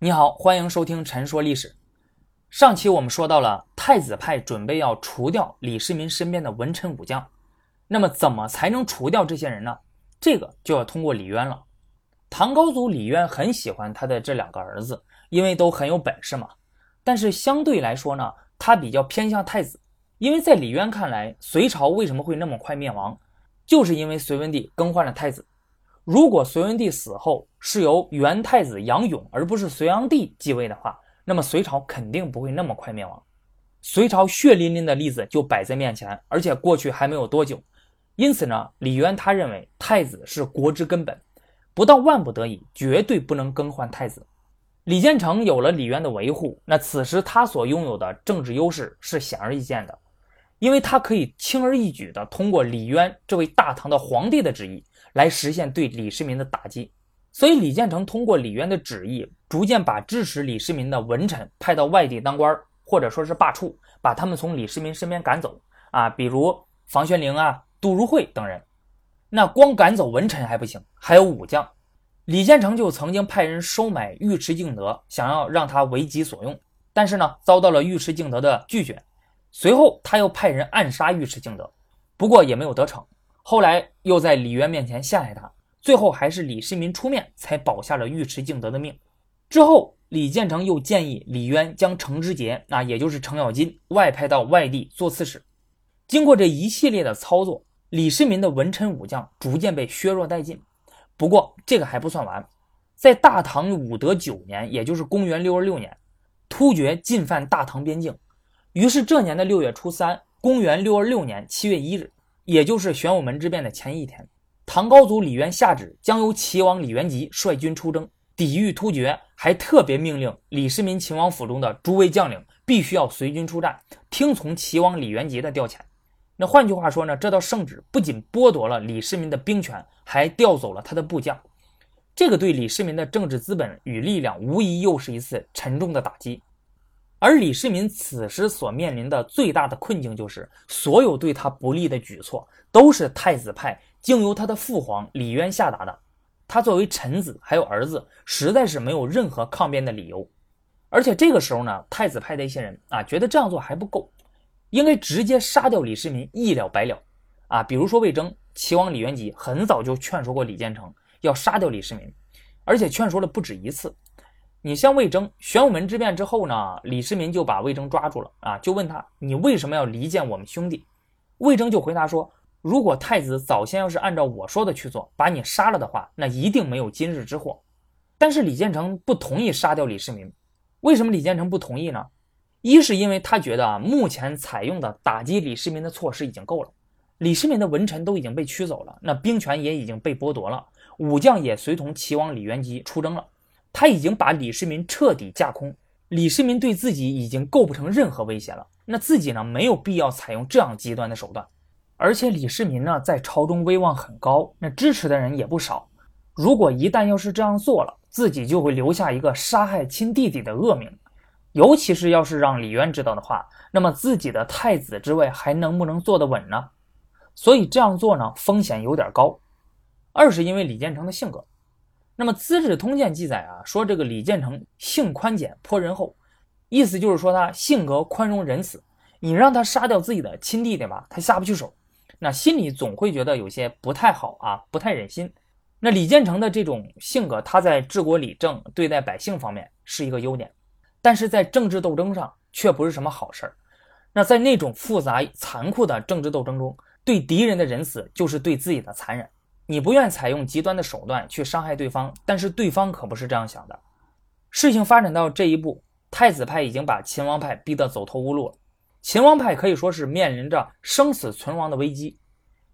你好，欢迎收听《陈说历史》。上期我们说到了太子派准备要除掉李世民身边的文臣武将，那么怎么才能除掉这些人呢？这个就要通过李渊了。唐高祖李渊很喜欢他的这两个儿子，因为都很有本事嘛。但是相对来说呢，他比较偏向太子，因为在李渊看来，隋朝为什么会那么快灭亡，就是因为隋文帝更换了太子。如果隋文帝死后是由元太子杨勇而不是隋炀帝继位的话，那么隋朝肯定不会那么快灭亡。隋朝血淋淋的例子就摆在面前，而且过去还没有多久。因此呢，李渊他认为太子是国之根本，不到万不得已，绝对不能更换太子。李建成有了李渊的维护，那此时他所拥有的政治优势是显而易见的，因为他可以轻而易举地通过李渊这位大唐的皇帝的旨意。来实现对李世民的打击，所以李建成通过李渊的旨意，逐渐把支持李世民的文臣派到外地当官，或者说是罢黜，把他们从李世民身边赶走啊，比如房玄龄啊、杜如晦等人。那光赶走文臣还不行，还有武将。李建成就曾经派人收买尉迟敬德，想要让他为己所用，但是呢，遭到了尉迟敬德的拒绝。随后他又派人暗杀尉迟敬德，不过也没有得逞。后来又在李渊面前陷害他，最后还是李世民出面才保下了尉迟敬德的命。之后，李建成又建议李渊将程知节，那也就是程咬金外派到外地做刺史。经过这一系列的操作，李世民的文臣武将逐渐被削弱殆尽。不过这个还不算完，在大唐武德九年，也就是公元六二六年，突厥进犯大唐边境。于是这年的六月初三，公元六二六年七月一日。也就是玄武门之变的前一天，唐高祖李渊下旨，将由齐王李元吉率军出征，抵御突厥，还特别命令李世民秦王府中的诸位将领必须要随军出战，听从齐王李元吉的调遣。那换句话说呢，这道圣旨不仅剥夺了李世民的兵权，还调走了他的部将，这个对李世民的政治资本与力量，无疑又是一次沉重的打击。而李世民此时所面临的最大的困境，就是所有对他不利的举措都是太子派经由他的父皇李渊下达的。他作为臣子，还有儿子，实在是没有任何抗辩的理由。而且这个时候呢，太子派的一些人啊，觉得这样做还不够，应该直接杀掉李世民，一了百了。啊，比如说魏征，齐王李元吉很早就劝说过李建成要杀掉李世民，而且劝说了不止一次。你像魏征，玄武门之变之后呢，李世民就把魏征抓住了啊，就问他你为什么要离间我们兄弟？魏征就回答说，如果太子早先要是按照我说的去做，把你杀了的话，那一定没有今日之祸。但是李建成不同意杀掉李世民，为什么李建成不同意呢？一是因为他觉得啊，目前采用的打击李世民的措施已经够了，李世民的文臣都已经被驱走了，那兵权也已经被剥夺了，武将也随同齐王李元吉出征了。他已经把李世民彻底架空，李世民对自己已经构不成任何威胁了。那自己呢，没有必要采用这样极端的手段。而且李世民呢，在朝中威望很高，那支持的人也不少。如果一旦要是这样做了，自己就会留下一个杀害亲弟弟的恶名。尤其是要是让李渊知道的话，那么自己的太子之位还能不能坐得稳呢？所以这样做呢，风险有点高。二是因为李建成的性格。那么《资治通鉴》记载啊，说这个李建成性宽简，颇仁厚，意思就是说他性格宽容仁慈。你让他杀掉自己的亲弟弟吧，他下不去手，那心里总会觉得有些不太好啊，不太忍心。那李建成的这种性格，他在治国理政、对待百姓方面是一个优点，但是在政治斗争上却不是什么好事儿。那在那种复杂残酷的政治斗争中，对敌人的仁慈就是对自己的残忍。你不愿采用极端的手段去伤害对方，但是对方可不是这样想的。事情发展到这一步，太子派已经把秦王派逼得走投无路了。秦王派可以说是面临着生死存亡的危机。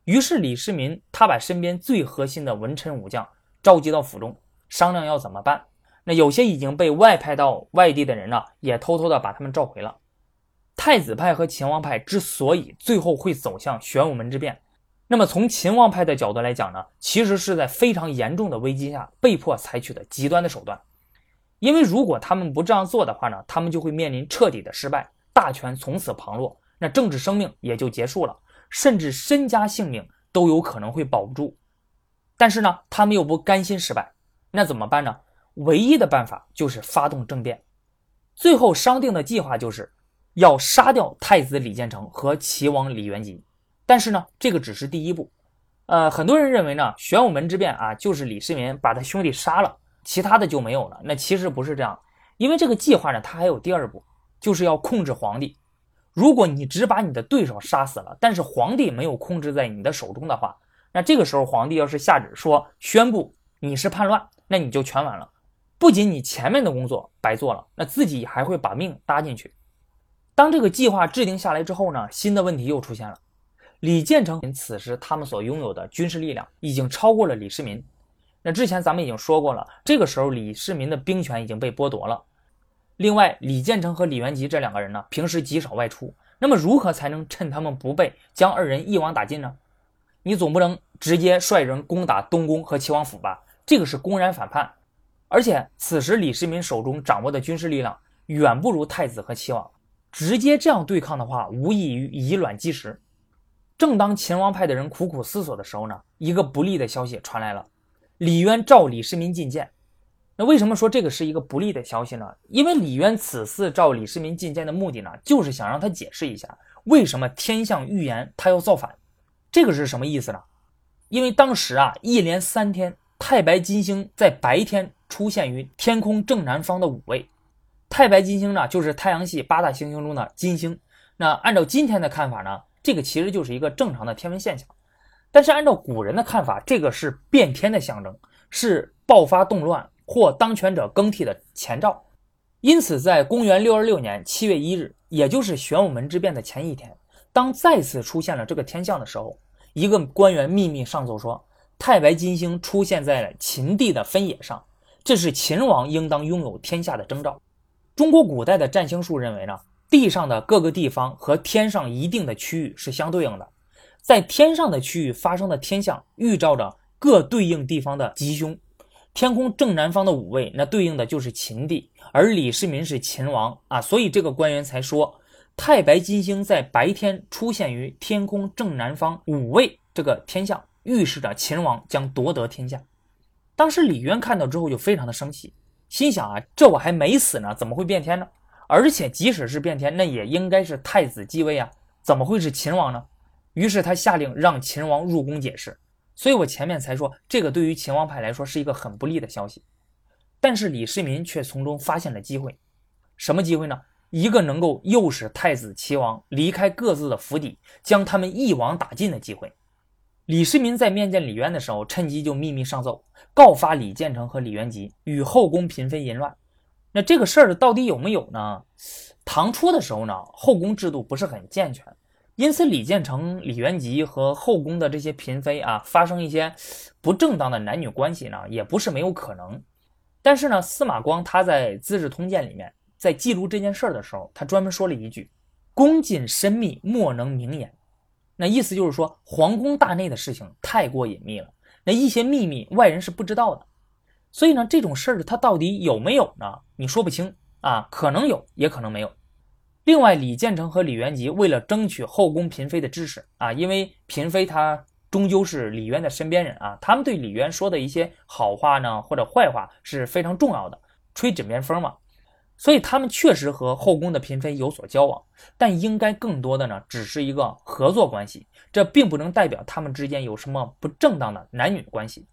于是李世民他把身边最核心的文臣武将召集到府中，商量要怎么办。那有些已经被外派到外地的人呢，也偷偷的把他们召回了。太子派和秦王派之所以最后会走向玄武门之变。那么从秦王派的角度来讲呢，其实是在非常严重的危机下被迫采取的极端的手段，因为如果他们不这样做的话呢，他们就会面临彻底的失败，大权从此旁落，那政治生命也就结束了，甚至身家性命都有可能会保不住。但是呢，他们又不甘心失败，那怎么办呢？唯一的办法就是发动政变。最后商定的计划就是要杀掉太子李建成和齐王李元吉。但是呢，这个只是第一步。呃，很多人认为呢，玄武门之变啊，就是李世民把他兄弟杀了，其他的就没有了。那其实不是这样，因为这个计划呢，他还有第二步，就是要控制皇帝。如果你只把你的对手杀死了，但是皇帝没有控制在你的手中的话，那这个时候皇帝要是下旨说宣布你是叛乱，那你就全完了。不仅你前面的工作白做了，那自己还会把命搭进去。当这个计划制定下来之后呢，新的问题又出现了。李建成此时他们所拥有的军事力量已经超过了李世民。那之前咱们已经说过了，这个时候李世民的兵权已经被剥夺了。另外，李建成和李元吉这两个人呢，平时极少外出。那么，如何才能趁他们不备，将二人一网打尽呢？你总不能直接率人攻打东宫和齐王府吧？这个是公然反叛。而且，此时李世民手中掌握的军事力量远不如太子和齐王，直接这样对抗的话，无异于以卵击石。正当秦王派的人苦苦思索的时候呢，一个不利的消息传来了：李渊召李世民觐见。那为什么说这个是一个不利的消息呢？因为李渊此次召李世民觐见的目的呢，就是想让他解释一下为什么天象预言他要造反。这个是什么意思呢？因为当时啊，一连三天，太白金星在白天出现于天空正南方的五位。太白金星呢，就是太阳系八大行星中的金星。那按照今天的看法呢？这个其实就是一个正常的天文现象，但是按照古人的看法，这个是变天的象征，是爆发动乱或当权者更替的前兆。因此，在公元六二六年七月一日，也就是玄武门之变的前一天，当再次出现了这个天象的时候，一个官员秘密上奏说，太白金星出现在了秦地的分野上，这是秦王应当拥有天下的征兆。中国古代的占星术认为呢？地上的各个地方和天上一定的区域是相对应的，在天上的区域发生的天象，预兆着各对应地方的吉凶。天空正南方的五位，那对应的就是秦地，而李世民是秦王啊，所以这个官员才说，太白金星在白天出现于天空正南方五位，这个天象预示着秦王将夺得天下。当时李渊看到之后就非常的生气，心想啊，这我还没死呢，怎么会变天呢？而且，即使是变天，那也应该是太子继位啊，怎么会是秦王呢？于是他下令让秦王入宫解释。所以我前面才说，这个对于秦王派来说是一个很不利的消息。但是李世民却从中发现了机会，什么机会呢？一个能够诱使太子、齐王离开各自的府邸，将他们一网打尽的机会。李世民在面见李渊的时候，趁机就秘密上奏，告发李建成和李元吉与后宫嫔妃淫乱。那这个事儿到底有没有呢？唐初的时候呢，后宫制度不是很健全，因此李建成、李元吉和后宫的这些嫔妃啊，发生一些不正当的男女关系呢，也不是没有可能。但是呢，司马光他在《资治通鉴》里面在记录这件事儿的时候，他专门说了一句：“宫禁深密，莫能明言。”那意思就是说，皇宫大内的事情太过隐秘了，那一些秘密外人是不知道的。所以呢，这种事儿它到底有没有呢？你说不清啊，可能有，也可能没有。另外，李建成和李元吉为了争取后宫嫔妃的支持啊，因为嫔妃她终究是李渊的身边人啊，他们对李渊说的一些好话呢，或者坏话是非常重要的，吹枕边风嘛。所以他们确实和后宫的嫔妃有所交往，但应该更多的呢，只是一个合作关系，这并不能代表他们之间有什么不正当的男女关系。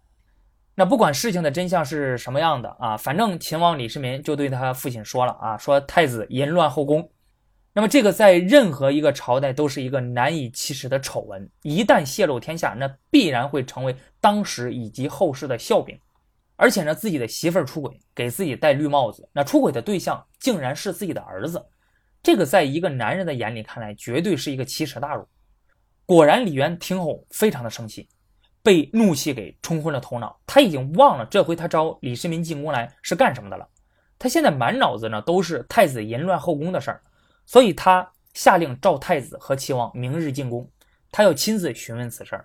那不管事情的真相是什么样的啊，反正秦王李世民就对他父亲说了啊，说太子淫乱后宫。那么这个在任何一个朝代都是一个难以启齿的丑闻，一旦泄露天下，那必然会成为当时以及后世的笑柄。而且呢，自己的媳妇儿出轨，给自己戴绿帽子，那出轨的对象竟然是自己的儿子，这个在一个男人的眼里看来，绝对是一个奇耻大辱。果然，李渊听后非常的生气。被怒气给冲昏了头脑，他已经忘了这回他招李世民进宫来是干什么的了。他现在满脑子呢都是太子淫乱后宫的事儿，所以他下令召太子和齐王明日进宫，他要亲自询问此事。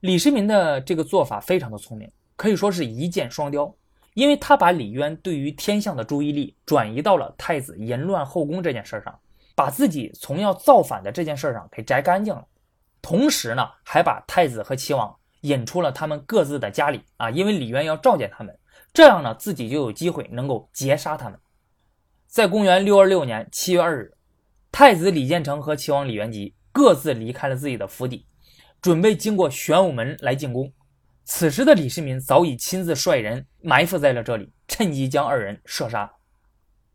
李世民的这个做法非常的聪明，可以说是一箭双雕，因为他把李渊对于天象的注意力转移到了太子淫乱后宫这件事上，把自己从要造反的这件事上给摘干净了，同时呢还把太子和齐王。引出了他们各自的家里啊，因为李渊要召见他们，这样呢，自己就有机会能够截杀他们。在公元六二六年七月二日，太子李建成和齐王李元吉各自离开了自己的府邸，准备经过玄武门来进攻。此时的李世民早已亲自率人埋伏在了这里，趁机将二人射杀。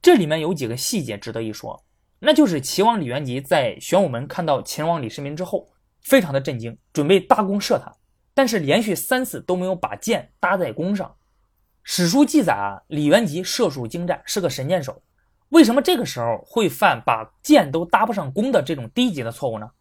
这里面有几个细节值得一说，那就是齐王李元吉在玄武门看到秦王李世民之后，非常的震惊，准备大弓射他，但是连续三次都没有把箭搭在弓上。史书记载啊，李元吉射术精湛，是个神箭手。为什么这个时候会犯把箭都搭不上弓的这种低级的错误呢？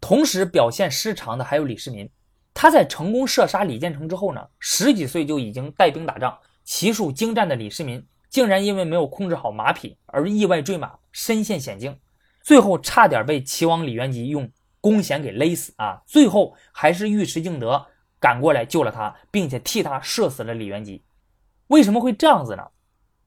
同时表现失常的还有李世民，他在成功射杀李建成之后呢，十几岁就已经带兵打仗、骑术精湛的李世民，竟然因为没有控制好马匹而意外坠马，身陷险境，最后差点被齐王李元吉用弓弦给勒死啊！最后还是尉迟敬德赶过来救了他，并且替他射死了李元吉。为什么会这样子呢？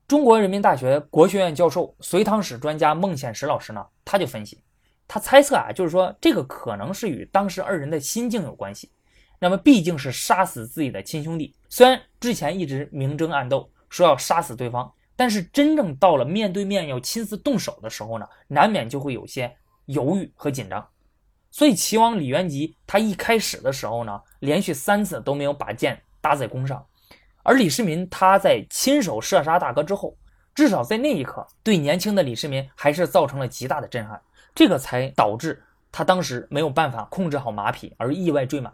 中国人民大学国学院教授、隋唐史专家孟显实老师呢，他就分析，他猜测啊，就是说这个可能是与当时二人的心境有关系。那么毕竟是杀死自己的亲兄弟，虽然之前一直明争暗斗，说要杀死对方，但是真正到了面对面要亲自动手的时候呢，难免就会有些犹豫和紧张。所以齐王李元吉他一开始的时候呢，连续三次都没有把箭搭在弓上。而李世民他在亲手射杀大哥之后，至少在那一刻，对年轻的李世民还是造成了极大的震撼，这个才导致他当时没有办法控制好马匹而意外坠马。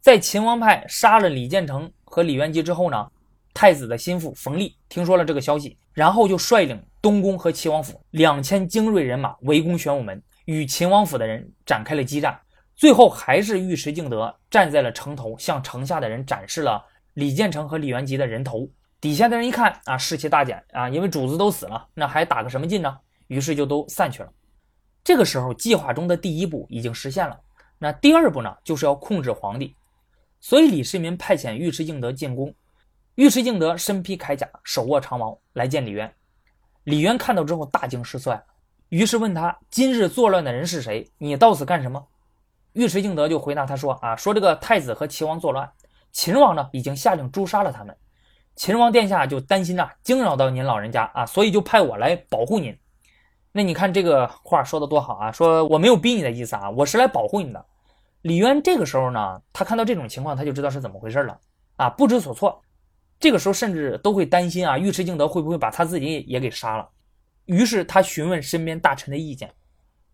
在秦王派杀了李建成和李元吉之后呢，太子的心腹冯立听说了这个消息，然后就率领东宫和齐王府两千精锐人马围攻玄武门，与秦王府的人展开了激战。最后还是尉迟敬德站在了城头，向城下的人展示了。李建成和李元吉的人头底下的人一看啊，士气大减啊，因为主子都死了，那还打个什么劲呢？于是就都散去了。这个时候，计划中的第一步已经实现了。那第二步呢，就是要控制皇帝。所以李世民派遣尉迟敬德进宫。尉迟敬德身披铠甲，手握长矛来见李渊。李渊看到之后大惊失色呀，于是问他：“今日作乱的人是谁？你到此干什么？”尉迟敬德就回答他说：“啊，说这个太子和齐王作乱。”秦王呢，已经下令诛杀了他们。秦王殿下就担心呐，惊扰到您老人家啊，所以就派我来保护您。那你看这个话说的多好啊，说我没有逼你的意思啊，我是来保护你的。李渊这个时候呢，他看到这种情况，他就知道是怎么回事了啊，不知所措。这个时候甚至都会担心啊，尉迟敬德会不会把他自己也给杀了？于是他询问身边大臣的意见，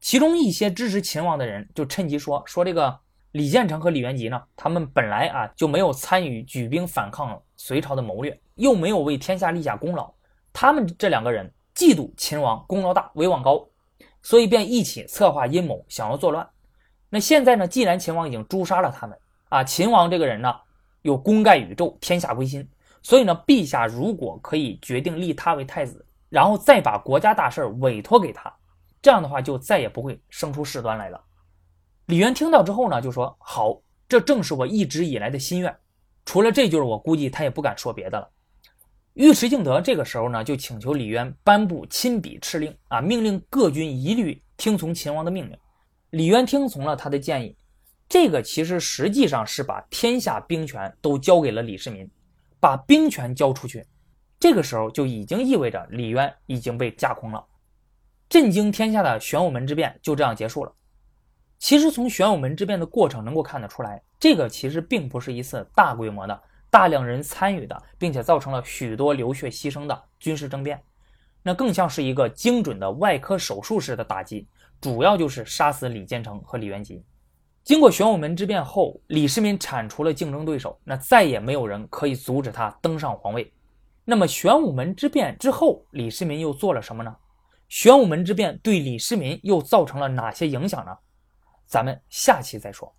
其中一些支持秦王的人就趁机说说这个。李建成和李元吉呢？他们本来啊就没有参与举兵反抗隋朝的谋略，又没有为天下立下功劳。他们这两个人嫉妒秦王功劳大、威望高，所以便一起策划阴谋，想要作乱。那现在呢？既然秦王已经诛杀了他们啊，秦王这个人呢有功盖宇宙、天下归心，所以呢，陛下如果可以决定立他为太子，然后再把国家大事委托给他，这样的话就再也不会生出事端来了。李渊听到之后呢，就说：“好，这正是我一直以来的心愿。除了这就是我估计他也不敢说别的了。”尉迟敬德这个时候呢，就请求李渊颁布亲笔敕令啊，命令各军一律听从秦王的命令。李渊听从了他的建议，这个其实实际上是把天下兵权都交给了李世民，把兵权交出去，这个时候就已经意味着李渊已经被架空了，震惊天下的玄武门之变就这样结束了。其实从玄武门之变的过程能够看得出来，这个其实并不是一次大规模的、大量人参与的，并且造成了许多流血牺牲的军事政变，那更像是一个精准的外科手术式的打击，主要就是杀死李建成和李元吉。经过玄武门之变后，李世民铲除了竞争对手，那再也没有人可以阻止他登上皇位。那么玄武门之变之后，李世民又做了什么呢？玄武门之变对李世民又造成了哪些影响呢？咱们下期再说。